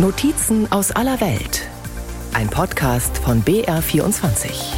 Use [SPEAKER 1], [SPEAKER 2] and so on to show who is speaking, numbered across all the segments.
[SPEAKER 1] Notizen aus aller Welt. Ein Podcast von BR24.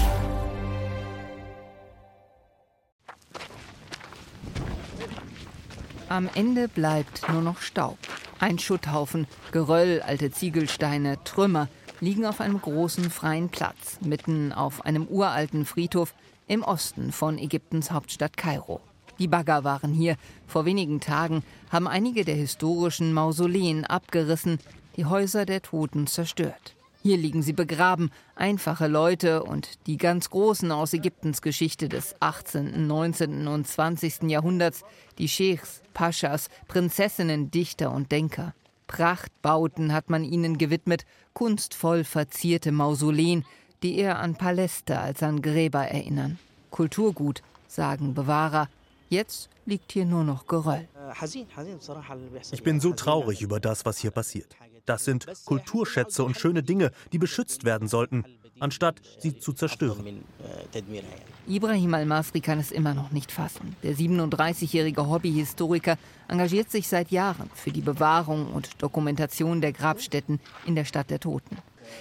[SPEAKER 2] Am Ende bleibt nur noch Staub. Ein Schutthaufen, Geröll, alte Ziegelsteine, Trümmer liegen auf einem großen freien Platz, mitten auf einem uralten Friedhof im Osten von Ägyptens Hauptstadt Kairo. Die Bagger waren hier. Vor wenigen Tagen haben einige der historischen Mausoleen abgerissen, die Häuser der Toten zerstört. Hier liegen sie begraben, einfache Leute und die ganz Großen aus Ägyptens Geschichte des 18., 19. und 20. Jahrhunderts, die Scheichs, Paschas, Prinzessinnen, Dichter und Denker. Prachtbauten hat man ihnen gewidmet, kunstvoll verzierte Mausoleen, die eher an Paläste als an Gräber erinnern. Kulturgut, sagen Bewahrer. Jetzt liegt hier nur noch Geröll.
[SPEAKER 3] Ich bin so traurig über das, was hier passiert. Das sind Kulturschätze und schöne Dinge, die beschützt werden sollten, anstatt sie zu zerstören.
[SPEAKER 2] Ibrahim Al-Masri kann es immer noch nicht fassen. Der 37-jährige Hobbyhistoriker engagiert sich seit Jahren für die Bewahrung und Dokumentation der Grabstätten in der Stadt der Toten.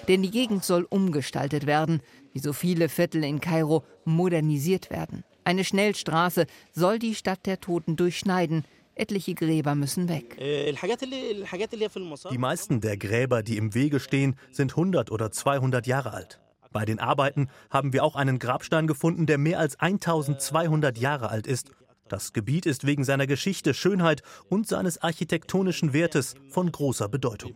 [SPEAKER 2] Denn die Gegend soll umgestaltet werden, wie so viele Viertel in Kairo modernisiert werden. Eine Schnellstraße soll die Stadt der Toten durchschneiden, Etliche Gräber müssen weg.
[SPEAKER 3] Die meisten der Gräber, die im Wege stehen, sind 100 oder 200 Jahre alt. Bei den Arbeiten haben wir auch einen Grabstein gefunden, der mehr als 1200 Jahre alt ist. Das Gebiet ist wegen seiner Geschichte, Schönheit und seines architektonischen Wertes von großer Bedeutung.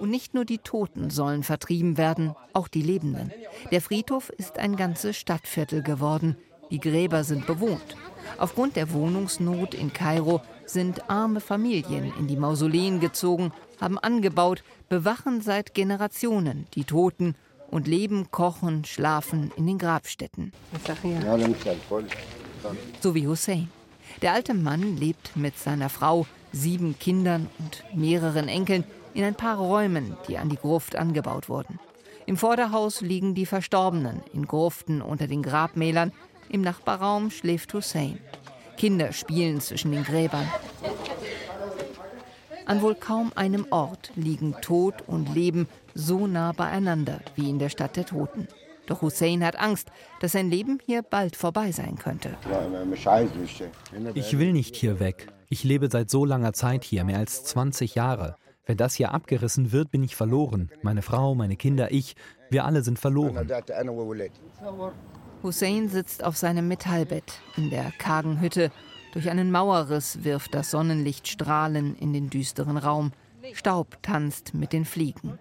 [SPEAKER 2] Und nicht nur die Toten sollen vertrieben werden, auch die Lebenden. Der Friedhof ist ein ganzes Stadtviertel geworden. Die Gräber sind bewohnt. Aufgrund der Wohnungsnot in Kairo sind arme Familien in die Mausoleen gezogen, haben angebaut, bewachen seit Generationen die Toten und leben, kochen, schlafen in den Grabstätten. So wie Hussein. Der alte Mann lebt mit seiner Frau, sieben Kindern und mehreren Enkeln in ein paar Räumen, die an die Gruft angebaut wurden. Im Vorderhaus liegen die Verstorbenen in Gruften unter den Grabmälern, im Nachbarraum schläft Hussein. Kinder spielen zwischen den Gräbern. An wohl kaum einem Ort liegen Tod und Leben so nah beieinander wie in der Stadt der Toten. Doch Hussein hat Angst, dass sein Leben hier bald vorbei sein könnte.
[SPEAKER 4] Ich will nicht hier weg. Ich lebe seit so langer Zeit hier, mehr als 20 Jahre. Wenn das hier abgerissen wird, bin ich verloren. Meine Frau, meine Kinder, ich, wir alle sind verloren.
[SPEAKER 2] Hussein sitzt auf seinem Metallbett in der kargen Hütte. Durch einen Mauerriss wirft das Sonnenlicht Strahlen in den düsteren Raum. Staub tanzt mit den Fliegen.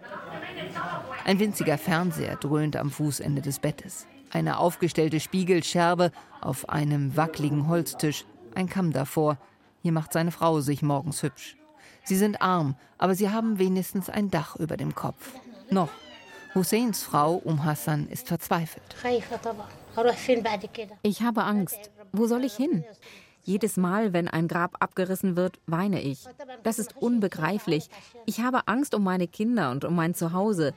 [SPEAKER 2] Ein winziger Fernseher dröhnt am Fußende des Bettes. Eine aufgestellte Spiegelscherbe auf einem wackligen Holztisch, ein Kamm davor. Hier macht seine Frau sich morgens hübsch. Sie sind arm, aber sie haben wenigstens ein Dach über dem Kopf. Noch. Husseins Frau Um Hassan ist verzweifelt.
[SPEAKER 5] Ich habe Angst. Wo soll ich hin? Jedes Mal, wenn ein Grab abgerissen wird, weine ich. Das ist unbegreiflich. Ich habe Angst um meine Kinder und um mein Zuhause.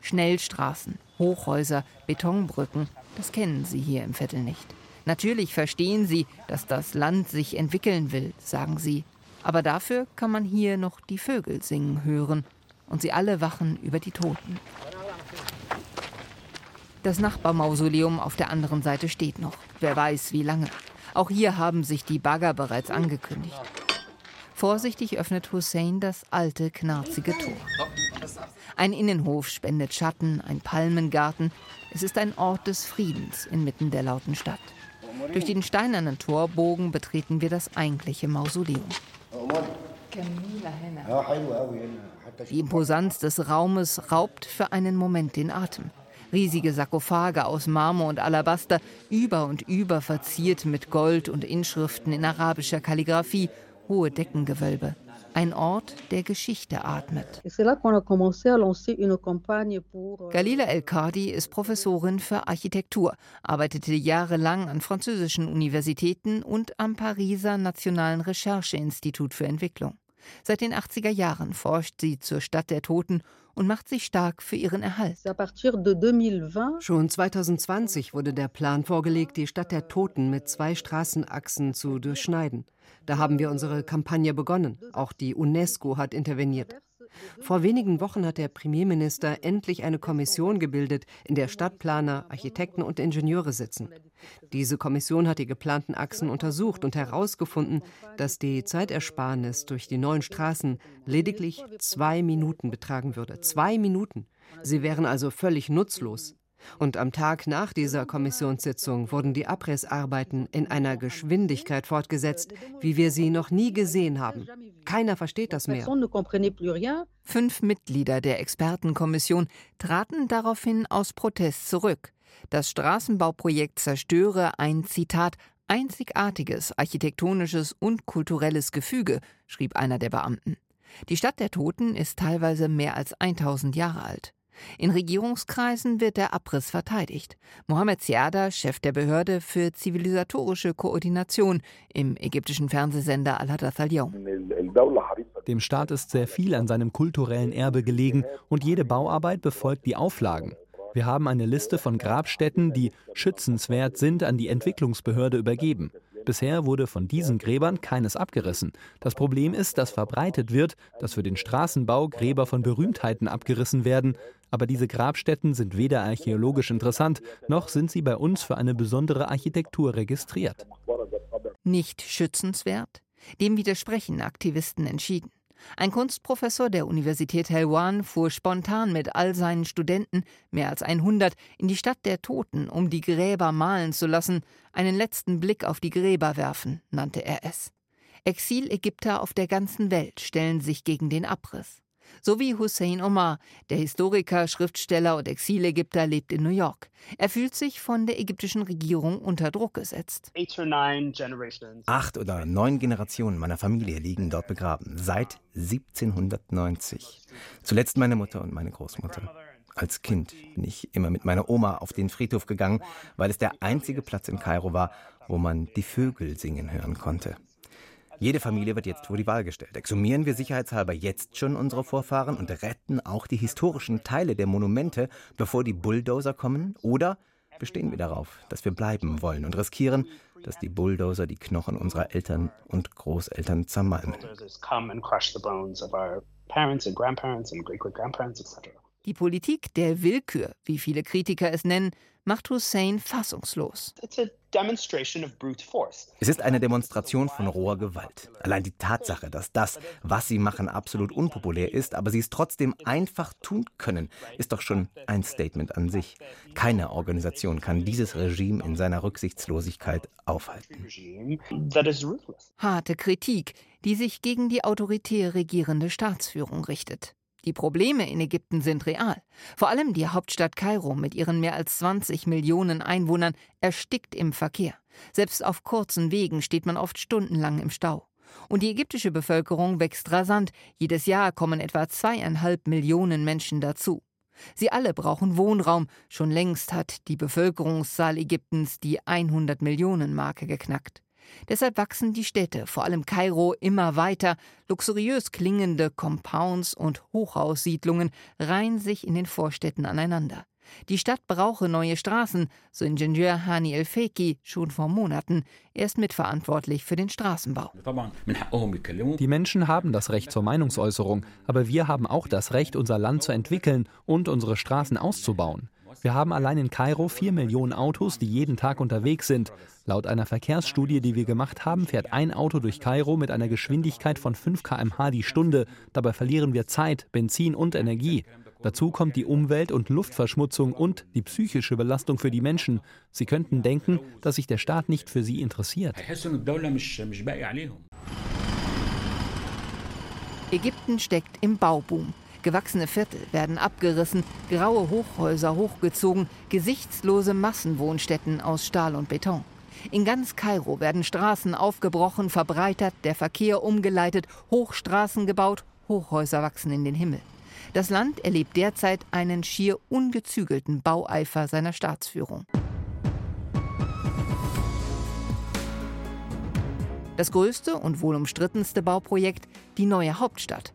[SPEAKER 2] Schnellstraßen, Hochhäuser, Betonbrücken, das kennen Sie hier im Viertel nicht. Natürlich verstehen Sie, dass das Land sich entwickeln will, sagen Sie. Aber dafür kann man hier noch die Vögel singen hören. Und sie alle wachen über die Toten. Das Nachbarmausoleum auf der anderen Seite steht noch. Wer weiß, wie lange. Auch hier haben sich die Bagger bereits angekündigt. Vorsichtig öffnet Hussein das alte, knarzige Tor. Ein Innenhof spendet Schatten, ein Palmengarten. Es ist ein Ort des Friedens inmitten der lauten Stadt. Durch den steinernen Torbogen betreten wir das eigentliche Mausoleum. Die Imposanz des Raumes raubt für einen Moment den Atem. Riesige Sarkophage aus Marmor und Alabaster, über und über verziert mit Gold und Inschriften in arabischer Kalligraphie, hohe Deckengewölbe. Ein Ort, der Geschichte atmet. Galila El-Kadi ist Professorin für Architektur, arbeitete jahrelang an französischen Universitäten und am Pariser Nationalen Rechercheinstitut für Entwicklung. Seit den 80er Jahren forscht sie zur Stadt der Toten und macht sich stark für ihren Erhalt.
[SPEAKER 6] Schon 2020 wurde der Plan vorgelegt, die Stadt der Toten mit zwei Straßenachsen zu durchschneiden. Da haben wir unsere Kampagne begonnen. Auch die UNESCO hat interveniert. Vor wenigen Wochen hat der Premierminister endlich eine Kommission gebildet, in der Stadtplaner, Architekten und Ingenieure sitzen. Diese Kommission hat die geplanten Achsen untersucht und herausgefunden, dass die Zeitersparnis durch die neuen Straßen lediglich zwei Minuten betragen würde. Zwei Minuten. Sie wären also völlig nutzlos. Und am Tag nach dieser Kommissionssitzung wurden die Abrissarbeiten in einer Geschwindigkeit fortgesetzt, wie wir sie noch nie gesehen haben. Keiner versteht das mehr.
[SPEAKER 2] Fünf Mitglieder der Expertenkommission traten daraufhin aus Protest zurück. Das Straßenbauprojekt zerstöre ein Zitat einzigartiges architektonisches und kulturelles Gefüge, schrieb einer der Beamten. Die Stadt der Toten ist teilweise mehr als 1000 Jahre alt. In Regierungskreisen wird der Abriss verteidigt. Mohamed Siada, Chef der Behörde für zivilisatorische Koordination im ägyptischen Fernsehsender Al-Hadath al
[SPEAKER 4] Dem Staat ist sehr viel an seinem kulturellen Erbe gelegen und jede Bauarbeit befolgt die Auflagen. Wir haben eine Liste von Grabstätten, die schützenswert sind, an die Entwicklungsbehörde übergeben. Bisher wurde von diesen Gräbern keines abgerissen. Das Problem ist, dass verbreitet wird, dass für den Straßenbau Gräber von Berühmtheiten abgerissen werden. Aber diese Grabstätten sind weder archäologisch interessant, noch sind sie bei uns für eine besondere Architektur registriert.
[SPEAKER 2] Nicht schützenswert? Dem widersprechen Aktivisten entschieden. Ein Kunstprofessor der Universität Helwan fuhr spontan mit all seinen Studenten, mehr als 100, in die Stadt der Toten, um die Gräber malen zu lassen, einen letzten Blick auf die Gräber werfen, nannte er es. Exilägypter auf der ganzen Welt stellen sich gegen den Abriss. So wie Hussein Omar, der Historiker, Schriftsteller und Exilägypter, lebt in New York. Er fühlt sich von der ägyptischen Regierung unter Druck gesetzt.
[SPEAKER 7] Acht oder neun Generationen meiner Familie liegen dort begraben, seit 1790. Zuletzt meine Mutter und meine Großmutter. Als Kind bin ich immer mit meiner Oma auf den Friedhof gegangen, weil es der einzige Platz in Kairo war, wo man die Vögel singen hören konnte. Jede Familie wird jetzt vor die Wahl gestellt. Exhumieren wir sicherheitshalber jetzt schon unsere Vorfahren und retten auch die historischen Teile der Monumente, bevor die Bulldozer kommen? Oder bestehen wir darauf, dass wir bleiben wollen und riskieren, dass die Bulldozer die Knochen unserer Eltern und Großeltern zermalmen?
[SPEAKER 2] Die Politik der Willkür, wie viele Kritiker es nennen, macht Hussein fassungslos.
[SPEAKER 7] Es ist eine Demonstration von roher Gewalt. Allein die Tatsache, dass das, was sie machen, absolut unpopulär ist, aber sie es trotzdem einfach tun können, ist doch schon ein Statement an sich. Keine Organisation kann dieses Regime in seiner Rücksichtslosigkeit aufhalten.
[SPEAKER 2] Harte Kritik, die sich gegen die autoritär regierende Staatsführung richtet. Die Probleme in Ägypten sind real. Vor allem die Hauptstadt Kairo mit ihren mehr als 20 Millionen Einwohnern erstickt im Verkehr. Selbst auf kurzen Wegen steht man oft stundenlang im Stau. Und die ägyptische Bevölkerung wächst rasant. Jedes Jahr kommen etwa zweieinhalb Millionen Menschen dazu. Sie alle brauchen Wohnraum. Schon längst hat die Bevölkerungszahl Ägyptens die 100 Millionen Marke geknackt. Deshalb wachsen die Städte, vor allem Kairo, immer weiter. Luxuriös klingende Compounds und Hochhaussiedlungen reihen sich in den Vorstädten aneinander. Die Stadt brauche neue Straßen, so Ingenieur Hani El Feki schon vor Monaten. Er ist mitverantwortlich für den Straßenbau.
[SPEAKER 4] Die Menschen haben das Recht zur Meinungsäußerung, aber wir haben auch das Recht, unser Land zu entwickeln und unsere Straßen auszubauen. Wir haben allein in Kairo vier Millionen Autos, die jeden Tag unterwegs sind. Laut einer Verkehrsstudie, die wir gemacht haben, fährt ein Auto durch Kairo mit einer Geschwindigkeit von 5 km/h die Stunde. Dabei verlieren wir Zeit, Benzin und Energie. Dazu kommt die Umwelt- und Luftverschmutzung und die psychische Belastung für die Menschen. Sie könnten denken, dass sich der Staat nicht für sie interessiert.
[SPEAKER 2] Ägypten steckt im Bauboom. Gewachsene Viertel werden abgerissen, graue Hochhäuser hochgezogen, gesichtslose Massenwohnstätten aus Stahl und Beton. In ganz Kairo werden Straßen aufgebrochen, verbreitert, der Verkehr umgeleitet, Hochstraßen gebaut, Hochhäuser wachsen in den Himmel. Das Land erlebt derzeit einen schier ungezügelten Baueifer seiner Staatsführung. Das größte und wohl umstrittenste Bauprojekt, die neue Hauptstadt.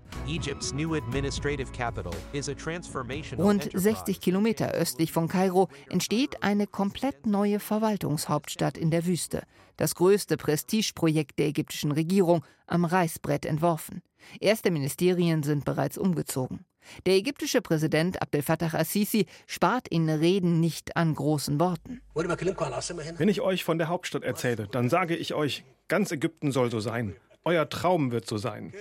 [SPEAKER 2] Rund 60 Kilometer östlich von Kairo entsteht eine komplett neue Verwaltungshauptstadt in der Wüste. Das größte Prestigeprojekt der ägyptischen Regierung, am Reißbrett entworfen. Erste Ministerien sind bereits umgezogen. Der ägyptische Präsident Abdel Fattah al-Sisi spart in Reden nicht an großen Worten.
[SPEAKER 8] Wenn ich euch von der Hauptstadt erzähle, dann sage ich euch, ganz Ägypten soll so sein. Euer Traum wird so sein.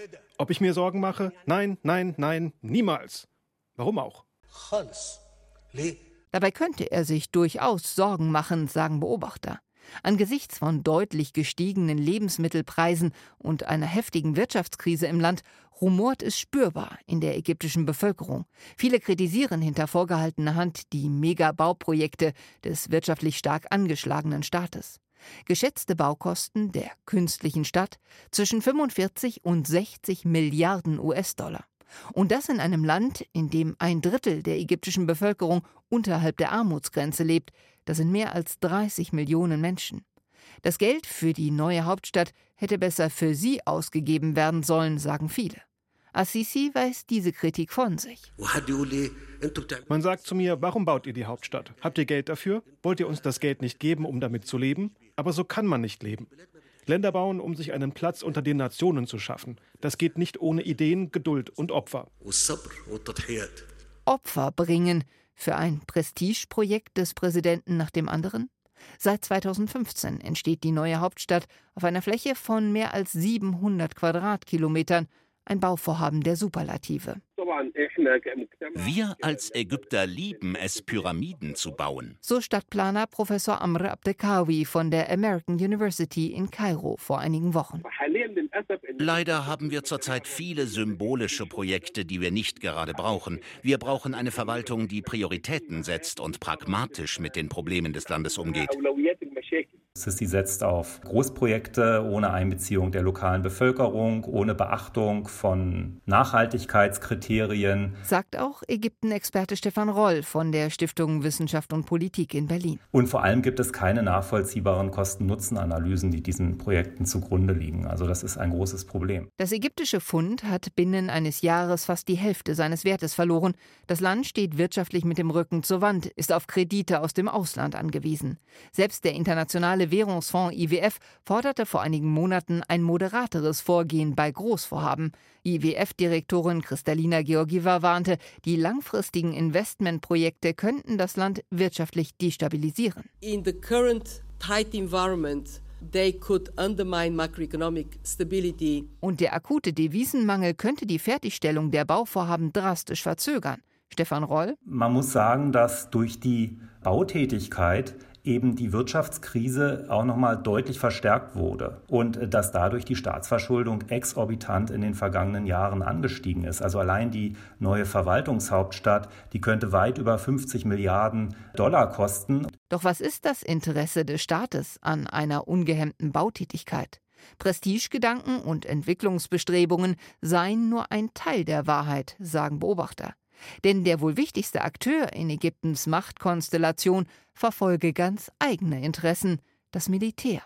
[SPEAKER 8] Ob ich mir Sorgen mache? Nein, nein, nein, niemals. Warum auch?
[SPEAKER 2] Dabei könnte er sich durchaus Sorgen machen, sagen Beobachter. Angesichts von deutlich gestiegenen Lebensmittelpreisen und einer heftigen Wirtschaftskrise im Land rumort es spürbar in der ägyptischen Bevölkerung. Viele kritisieren hinter vorgehaltener Hand die Megabauprojekte des wirtschaftlich stark angeschlagenen Staates. Geschätzte Baukosten der künstlichen Stadt zwischen 45 und 60 Milliarden US-Dollar. Und das in einem Land, in dem ein Drittel der ägyptischen Bevölkerung unterhalb der Armutsgrenze lebt, das sind mehr als 30 Millionen Menschen. Das Geld für die neue Hauptstadt hätte besser für sie ausgegeben werden sollen, sagen viele. Assisi weist diese Kritik von sich.
[SPEAKER 8] Man sagt zu mir, warum baut ihr die Hauptstadt? Habt ihr Geld dafür? Wollt ihr uns das Geld nicht geben, um damit zu leben? Aber so kann man nicht leben. Länder bauen, um sich einen Platz unter den Nationen zu schaffen. Das geht nicht ohne Ideen, Geduld und Opfer.
[SPEAKER 2] Opfer bringen, für ein Prestigeprojekt des Präsidenten nach dem anderen? Seit 2015 entsteht die neue Hauptstadt auf einer Fläche von mehr als 700 Quadratkilometern ein Bauvorhaben der Superlative.
[SPEAKER 9] Wir als Ägypter lieben es, Pyramiden zu bauen.
[SPEAKER 2] So Stadtplaner Professor Amr Abdekawi von der American University in Kairo vor einigen Wochen.
[SPEAKER 9] Leider haben wir zurzeit viele symbolische Projekte, die wir nicht gerade brauchen. Wir brauchen eine Verwaltung, die Prioritäten setzt und pragmatisch mit den Problemen des Landes umgeht.
[SPEAKER 10] Sissi setzt auf Großprojekte ohne Einbeziehung der lokalen Bevölkerung, ohne Beachtung von Nachhaltigkeitskriterien.
[SPEAKER 2] Sagt auch Ägypten-Experte Stefan Roll von der Stiftung Wissenschaft und Politik in Berlin.
[SPEAKER 10] Und vor allem gibt es keine nachvollziehbaren Kosten-Nutzen-Analysen, die diesen Projekten zugrunde liegen. Also das ist ein großes Problem.
[SPEAKER 2] Das ägyptische Pfund hat binnen eines Jahres fast die Hälfte seines Wertes verloren. Das Land steht wirtschaftlich mit dem Rücken zur Wand, ist auf Kredite aus dem Ausland angewiesen. Selbst der internationale Internationale Währungsfonds IWF forderte vor einigen Monaten ein moderateres Vorgehen bei Großvorhaben. IWF-Direktorin Kristalina Georgieva warnte, die langfristigen Investmentprojekte könnten das Land wirtschaftlich destabilisieren. In the current tight environment They could undermine macroeconomic stability. Und der akute Devisenmangel könnte die Fertigstellung der Bauvorhaben drastisch verzögern. Stefan Roll.
[SPEAKER 10] Man muss sagen, dass durch die Bautätigkeit eben die Wirtschaftskrise auch nochmal deutlich verstärkt wurde und äh, dass dadurch die Staatsverschuldung exorbitant in den vergangenen Jahren angestiegen ist. Also allein die neue Verwaltungshauptstadt, die könnte weit über 50 Milliarden Dollar kosten.
[SPEAKER 2] Doch was ist das Interesse des Staates an einer ungehemmten Bautätigkeit? Prestigegedanken und Entwicklungsbestrebungen seien nur ein Teil der Wahrheit, sagen Beobachter. Denn der wohl wichtigste Akteur in Ägyptens Machtkonstellation verfolge ganz eigene Interessen, das Militär.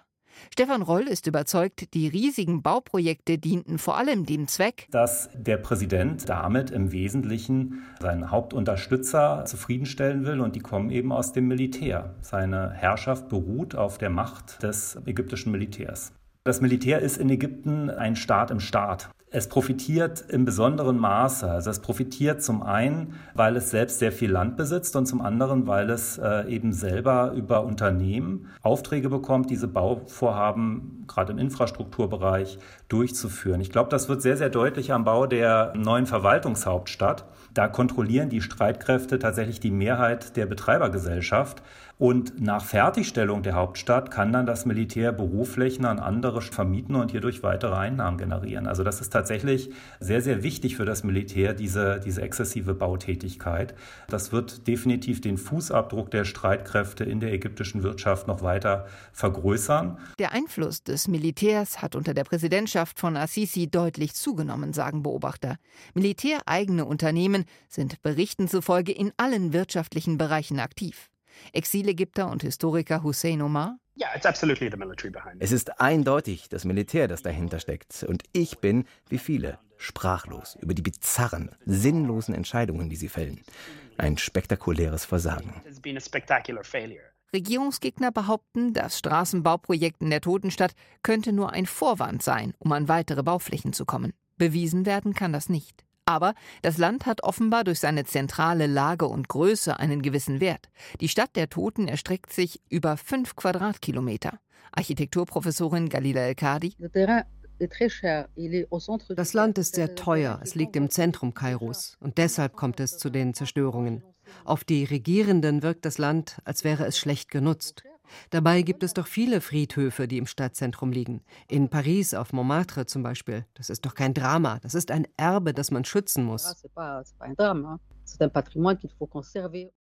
[SPEAKER 2] Stefan Roll ist überzeugt, die riesigen Bauprojekte dienten vor allem dem Zweck,
[SPEAKER 10] dass der Präsident damit im Wesentlichen seinen Hauptunterstützer zufriedenstellen will und die kommen eben aus dem Militär. Seine Herrschaft beruht auf der Macht des ägyptischen Militärs. Das Militär ist in Ägypten ein Staat im Staat. Es profitiert im besonderen Maße. Also es profitiert zum einen, weil es selbst sehr viel Land besitzt und zum anderen, weil es äh, eben selber über Unternehmen Aufträge bekommt, diese Bauvorhaben gerade im Infrastrukturbereich durchzuführen. Ich glaube, das wird sehr, sehr deutlich am Bau der neuen Verwaltungshauptstadt. Da kontrollieren die Streitkräfte tatsächlich die Mehrheit der Betreibergesellschaft. Und nach Fertigstellung der Hauptstadt kann dann das Militär Büroflächen an andere vermieten und hierdurch weitere Einnahmen generieren. Also das ist tatsächlich sehr, sehr wichtig für das Militär, diese, diese exzessive Bautätigkeit. Das wird definitiv den Fußabdruck der Streitkräfte in der ägyptischen Wirtschaft noch weiter vergrößern.
[SPEAKER 2] Der Einfluss des Militärs hat unter der Präsidentschaft von Assisi deutlich zugenommen, sagen Beobachter. Militäreigene Unternehmen sind Berichten zufolge in allen wirtschaftlichen Bereichen aktiv. Exilägypter und Historiker Hussein Omar.
[SPEAKER 7] Es ist eindeutig das Militär, das dahinter steckt. Und ich bin, wie viele, sprachlos über die bizarren, sinnlosen Entscheidungen, die sie fällen. Ein spektakuläres Versagen.
[SPEAKER 2] Regierungsgegner behaupten, das Straßenbauprojekt in der Totenstadt könnte nur ein Vorwand sein, um an weitere Bauflächen zu kommen. Bewiesen werden kann das nicht. Aber das Land hat offenbar durch seine zentrale Lage und Größe einen gewissen Wert. Die Stadt der Toten erstreckt sich über fünf Quadratkilometer. Architekturprofessorin Galila El-Kadi.
[SPEAKER 6] Das Land ist sehr teuer, es liegt im Zentrum Kairos und deshalb kommt es zu den Zerstörungen. Auf die Regierenden wirkt das Land, als wäre es schlecht genutzt. Dabei gibt es doch viele Friedhöfe, die im Stadtzentrum liegen. In Paris auf Montmartre zum Beispiel. Das ist doch kein Drama. Das ist ein Erbe, das man schützen muss.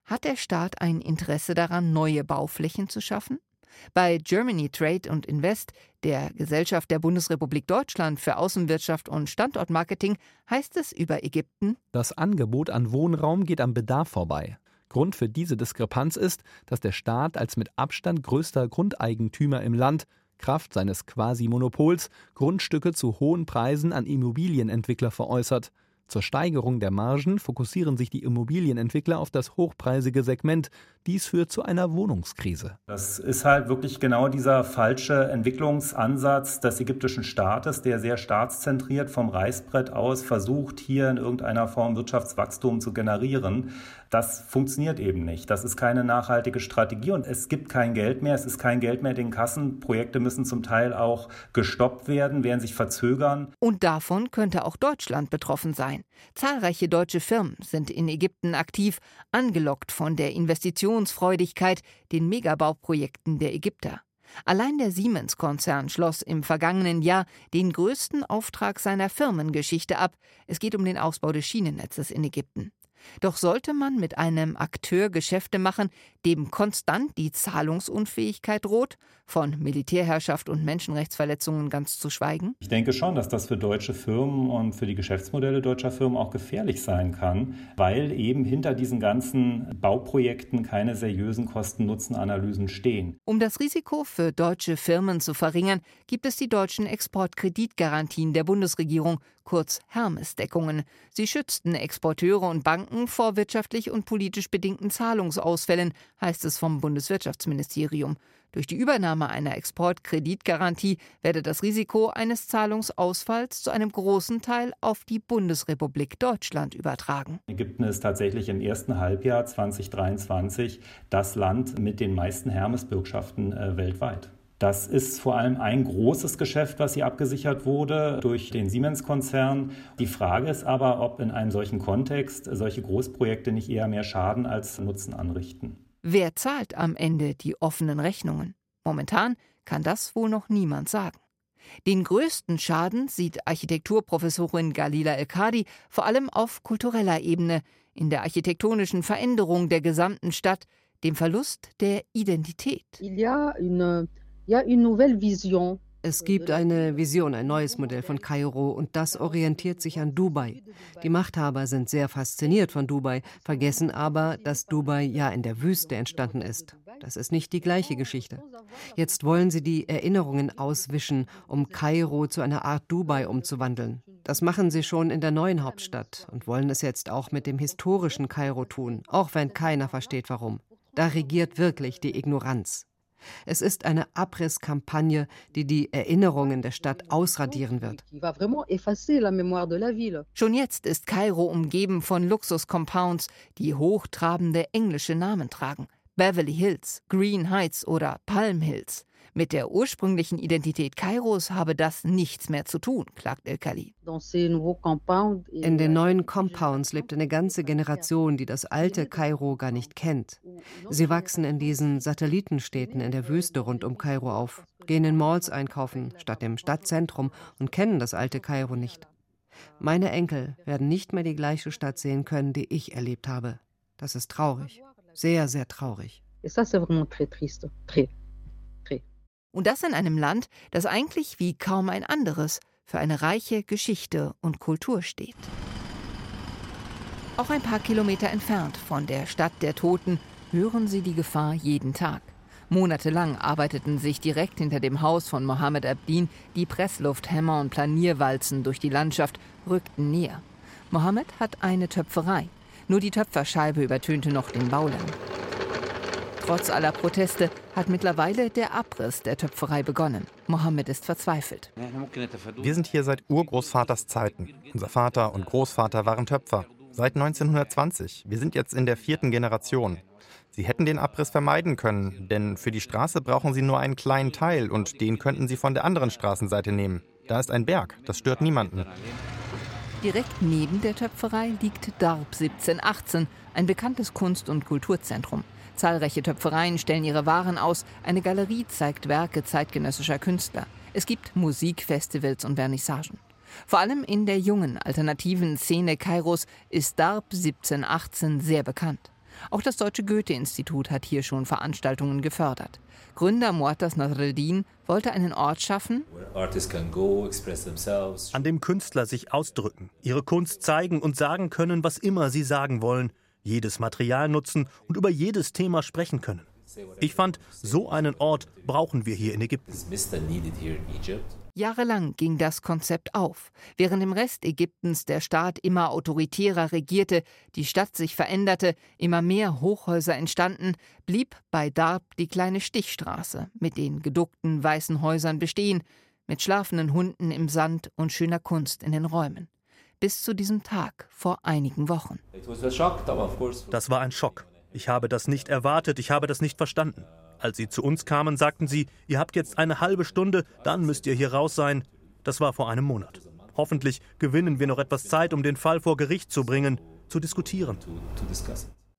[SPEAKER 2] Hat der Staat ein Interesse daran, neue Bauflächen zu schaffen? Bei Germany Trade und Invest, der Gesellschaft der Bundesrepublik Deutschland für Außenwirtschaft und Standortmarketing, heißt es über Ägypten:
[SPEAKER 4] Das Angebot an Wohnraum geht am Bedarf vorbei. Grund für diese Diskrepanz ist, dass der Staat als mit Abstand größter Grundeigentümer im Land Kraft seines Quasi-Monopols Grundstücke zu hohen Preisen an Immobilienentwickler veräußert. Zur Steigerung der Margen fokussieren sich die Immobilienentwickler auf das hochpreisige Segment. Dies führt zu einer Wohnungskrise.
[SPEAKER 10] Das ist halt wirklich genau dieser falsche Entwicklungsansatz des ägyptischen Staates, der sehr staatszentriert vom Reißbrett aus versucht, hier in irgendeiner Form Wirtschaftswachstum zu generieren. Das funktioniert eben nicht. Das ist keine nachhaltige Strategie und es gibt kein Geld mehr. Es ist kein Geld mehr in den Kassen. Projekte müssen zum Teil auch gestoppt werden, werden sich verzögern.
[SPEAKER 2] Und davon könnte auch Deutschland betroffen sein. Zahlreiche deutsche Firmen sind in Ägypten aktiv, angelockt von der Investitionsfreudigkeit, den Megabauprojekten der Ägypter. Allein der Siemens-Konzern schloss im vergangenen Jahr den größten Auftrag seiner Firmengeschichte ab. Es geht um den Ausbau des Schienennetzes in Ägypten. Doch sollte man mit einem Akteur Geschäfte machen, dem konstant die Zahlungsunfähigkeit droht, von Militärherrschaft und Menschenrechtsverletzungen ganz zu schweigen?
[SPEAKER 10] Ich denke schon, dass das für deutsche Firmen und für die Geschäftsmodelle deutscher Firmen auch gefährlich sein kann, weil eben hinter diesen ganzen Bauprojekten keine seriösen Kosten-Nutzen-Analysen stehen.
[SPEAKER 2] Um das Risiko für deutsche Firmen zu verringern, gibt es die deutschen Exportkreditgarantien der Bundesregierung, kurz Hermes-Deckungen. Sie schützten Exporteure und Banken vor wirtschaftlich und politisch bedingten Zahlungsausfällen, heißt es vom Bundeswirtschaftsministerium. Durch die Übernahme einer Exportkreditgarantie werde das Risiko eines Zahlungsausfalls zu einem großen Teil auf die Bundesrepublik Deutschland übertragen.
[SPEAKER 10] Ägypten ist tatsächlich im ersten Halbjahr 2023 das Land mit den meisten Hermes-Bürgschaften äh, weltweit. Das ist vor allem ein großes Geschäft, was hier abgesichert wurde durch den Siemens-Konzern. Die Frage ist aber, ob in einem solchen Kontext solche Großprojekte nicht eher mehr Schaden als Nutzen anrichten.
[SPEAKER 2] Wer zahlt am Ende die offenen Rechnungen? Momentan kann das wohl noch niemand sagen. Den größten Schaden sieht Architekturprofessorin Galila El-Kadi vor allem auf kultureller Ebene, in der architektonischen Veränderung der gesamten Stadt, dem Verlust der Identität.
[SPEAKER 6] Il y a une es gibt eine Vision, ein neues Modell von Kairo und das orientiert sich an Dubai. Die Machthaber sind sehr fasziniert von Dubai, vergessen aber, dass Dubai ja in der Wüste entstanden ist. Das ist nicht die gleiche Geschichte. Jetzt wollen sie die Erinnerungen auswischen, um Kairo zu einer Art Dubai umzuwandeln. Das machen sie schon in der neuen Hauptstadt und wollen es jetzt auch mit dem historischen Kairo tun, auch wenn keiner versteht warum. Da regiert wirklich die Ignoranz. Es ist eine Abrisskampagne, die die Erinnerungen der Stadt ausradieren wird.
[SPEAKER 2] Schon jetzt ist Kairo umgeben von Luxuscompounds, die hochtrabende englische Namen tragen. Beverly Hills, Green Heights oder Palm Hills. Mit der ursprünglichen Identität Kairos habe das nichts mehr zu tun, klagt El-Khali.
[SPEAKER 6] In den neuen Compounds lebt eine ganze Generation, die das alte Kairo gar nicht kennt. Sie wachsen in diesen Satellitenstädten in der Wüste rund um Kairo auf, gehen in Malls einkaufen statt im Stadtzentrum und kennen das alte Kairo nicht. Meine Enkel werden nicht mehr die gleiche Stadt sehen können, die ich erlebt habe. Das ist traurig. Sehr, sehr traurig.
[SPEAKER 2] Und das in einem Land, das eigentlich wie kaum ein anderes für eine reiche Geschichte und Kultur steht. Auch ein paar Kilometer entfernt von der Stadt der Toten hören Sie die Gefahr jeden Tag. Monatelang arbeiteten sich direkt hinter dem Haus von Mohammed Abdin die Presslufthämmer und Planierwalzen durch die Landschaft, rückten näher. Mohammed hat eine Töpferei. Nur die Töpferscheibe übertönte noch den Baulärm. Trotz aller Proteste hat mittlerweile der Abriss der Töpferei begonnen. Mohammed ist verzweifelt.
[SPEAKER 11] Wir sind hier seit Urgroßvaters Zeiten. Unser Vater und Großvater waren Töpfer. Seit 1920. Wir sind jetzt in der vierten Generation. Sie hätten den Abriss vermeiden können, denn für die Straße brauchen Sie nur einen kleinen Teil und den könnten Sie von der anderen Straßenseite nehmen. Da ist ein Berg, das stört niemanden.
[SPEAKER 2] Direkt neben der Töpferei liegt Darb 1718, ein bekanntes Kunst- und Kulturzentrum. Zahlreiche Töpfereien stellen ihre Waren aus, eine Galerie zeigt Werke zeitgenössischer Künstler. Es gibt Musikfestivals und Vernissagen. Vor allem in der jungen alternativen Szene Kairos ist Darb 1718 sehr bekannt. Auch das Deutsche Goethe-Institut hat hier schon Veranstaltungen gefördert. Gründer Muatas Nasreddin wollte einen Ort schaffen,
[SPEAKER 3] an dem Künstler sich ausdrücken, ihre Kunst zeigen und sagen können, was immer sie sagen wollen, jedes Material nutzen und über jedes Thema sprechen können. Ich fand, so einen Ort brauchen wir hier in Ägypten.
[SPEAKER 2] Jahrelang ging das Konzept auf. Während im Rest Ägyptens der Staat immer autoritärer regierte, die Stadt sich veränderte, immer mehr Hochhäuser entstanden, blieb bei Darb die kleine Stichstraße mit den geduckten weißen Häusern bestehen, mit schlafenden Hunden im Sand und schöner Kunst in den Räumen. Bis zu diesem Tag vor einigen Wochen.
[SPEAKER 3] Das war ein Schock. Ich habe das nicht erwartet, ich habe das nicht verstanden. Als sie zu uns kamen, sagten sie, ihr habt jetzt eine halbe Stunde, dann müsst ihr hier raus sein. Das war vor einem Monat. Hoffentlich gewinnen wir noch etwas Zeit, um den Fall vor Gericht zu bringen, zu diskutieren.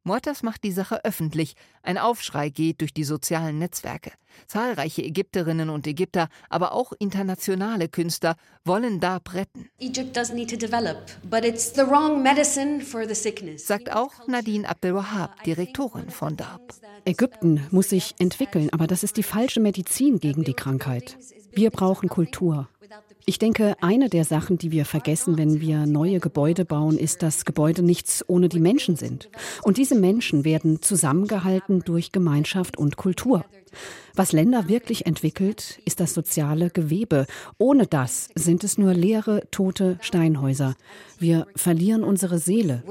[SPEAKER 2] Mortas macht die Sache öffentlich. Ein Aufschrei geht durch die sozialen Netzwerke. Zahlreiche Ägypterinnen und Ägypter, aber auch internationale Künstler wollen Darb retten. Sagt auch Nadine Abdelwahab, Direktorin von Darb.
[SPEAKER 12] Ägypten muss sich entwickeln, aber das ist die falsche Medizin gegen die Krankheit. Wir brauchen Kultur. Ich denke, eine der Sachen, die wir vergessen, wenn wir neue Gebäude bauen, ist, dass Gebäude nichts ohne die Menschen sind. Und diese Menschen werden zusammengehalten durch Gemeinschaft und Kultur. Was Länder wirklich entwickelt, ist das soziale Gewebe. Ohne das sind es nur leere, tote Steinhäuser. Wir verlieren unsere Seele.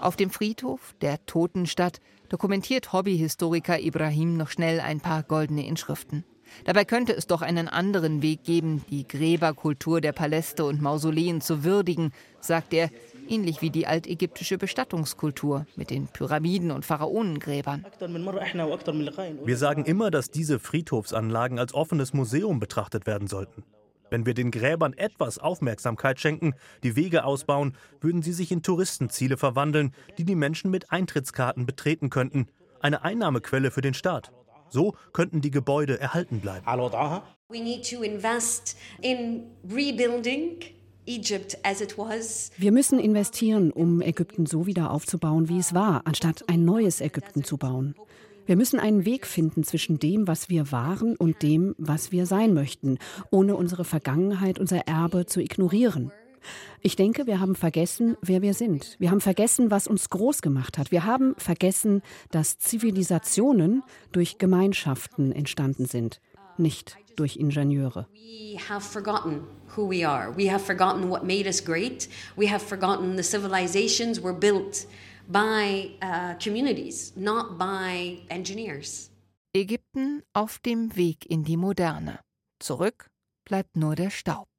[SPEAKER 2] Auf dem Friedhof der Totenstadt dokumentiert Hobbyhistoriker Ibrahim noch schnell ein paar goldene Inschriften. Dabei könnte es doch einen anderen Weg geben, die Gräberkultur der Paläste und Mausoleen zu würdigen, sagt er, ähnlich wie die altägyptische Bestattungskultur mit den Pyramiden und Pharaonengräbern.
[SPEAKER 3] Wir sagen immer, dass diese Friedhofsanlagen als offenes Museum betrachtet werden sollten. Wenn wir den Gräbern etwas Aufmerksamkeit schenken, die Wege ausbauen, würden sie sich in Touristenziele verwandeln, die die Menschen mit Eintrittskarten betreten könnten. Eine Einnahmequelle für den Staat. So könnten die Gebäude erhalten bleiben.
[SPEAKER 12] Wir müssen investieren, um Ägypten so wieder aufzubauen, wie es war, anstatt ein neues Ägypten zu bauen. Wir müssen einen Weg finden zwischen dem, was wir waren und dem, was wir sein möchten, ohne unsere Vergangenheit, unser Erbe zu ignorieren. Ich denke, wir haben vergessen, wer wir sind. Wir haben vergessen, was uns groß gemacht hat. Wir haben vergessen, dass Zivilisationen durch Gemeinschaften entstanden sind, nicht durch Ingenieure. We have forgotten who we are. We have forgotten what made us great. We have forgotten the civilizations were built by uh, communities, not by engineers.
[SPEAKER 2] Ägypten auf dem Weg in die Moderne. Zurück bleibt nur der Staub.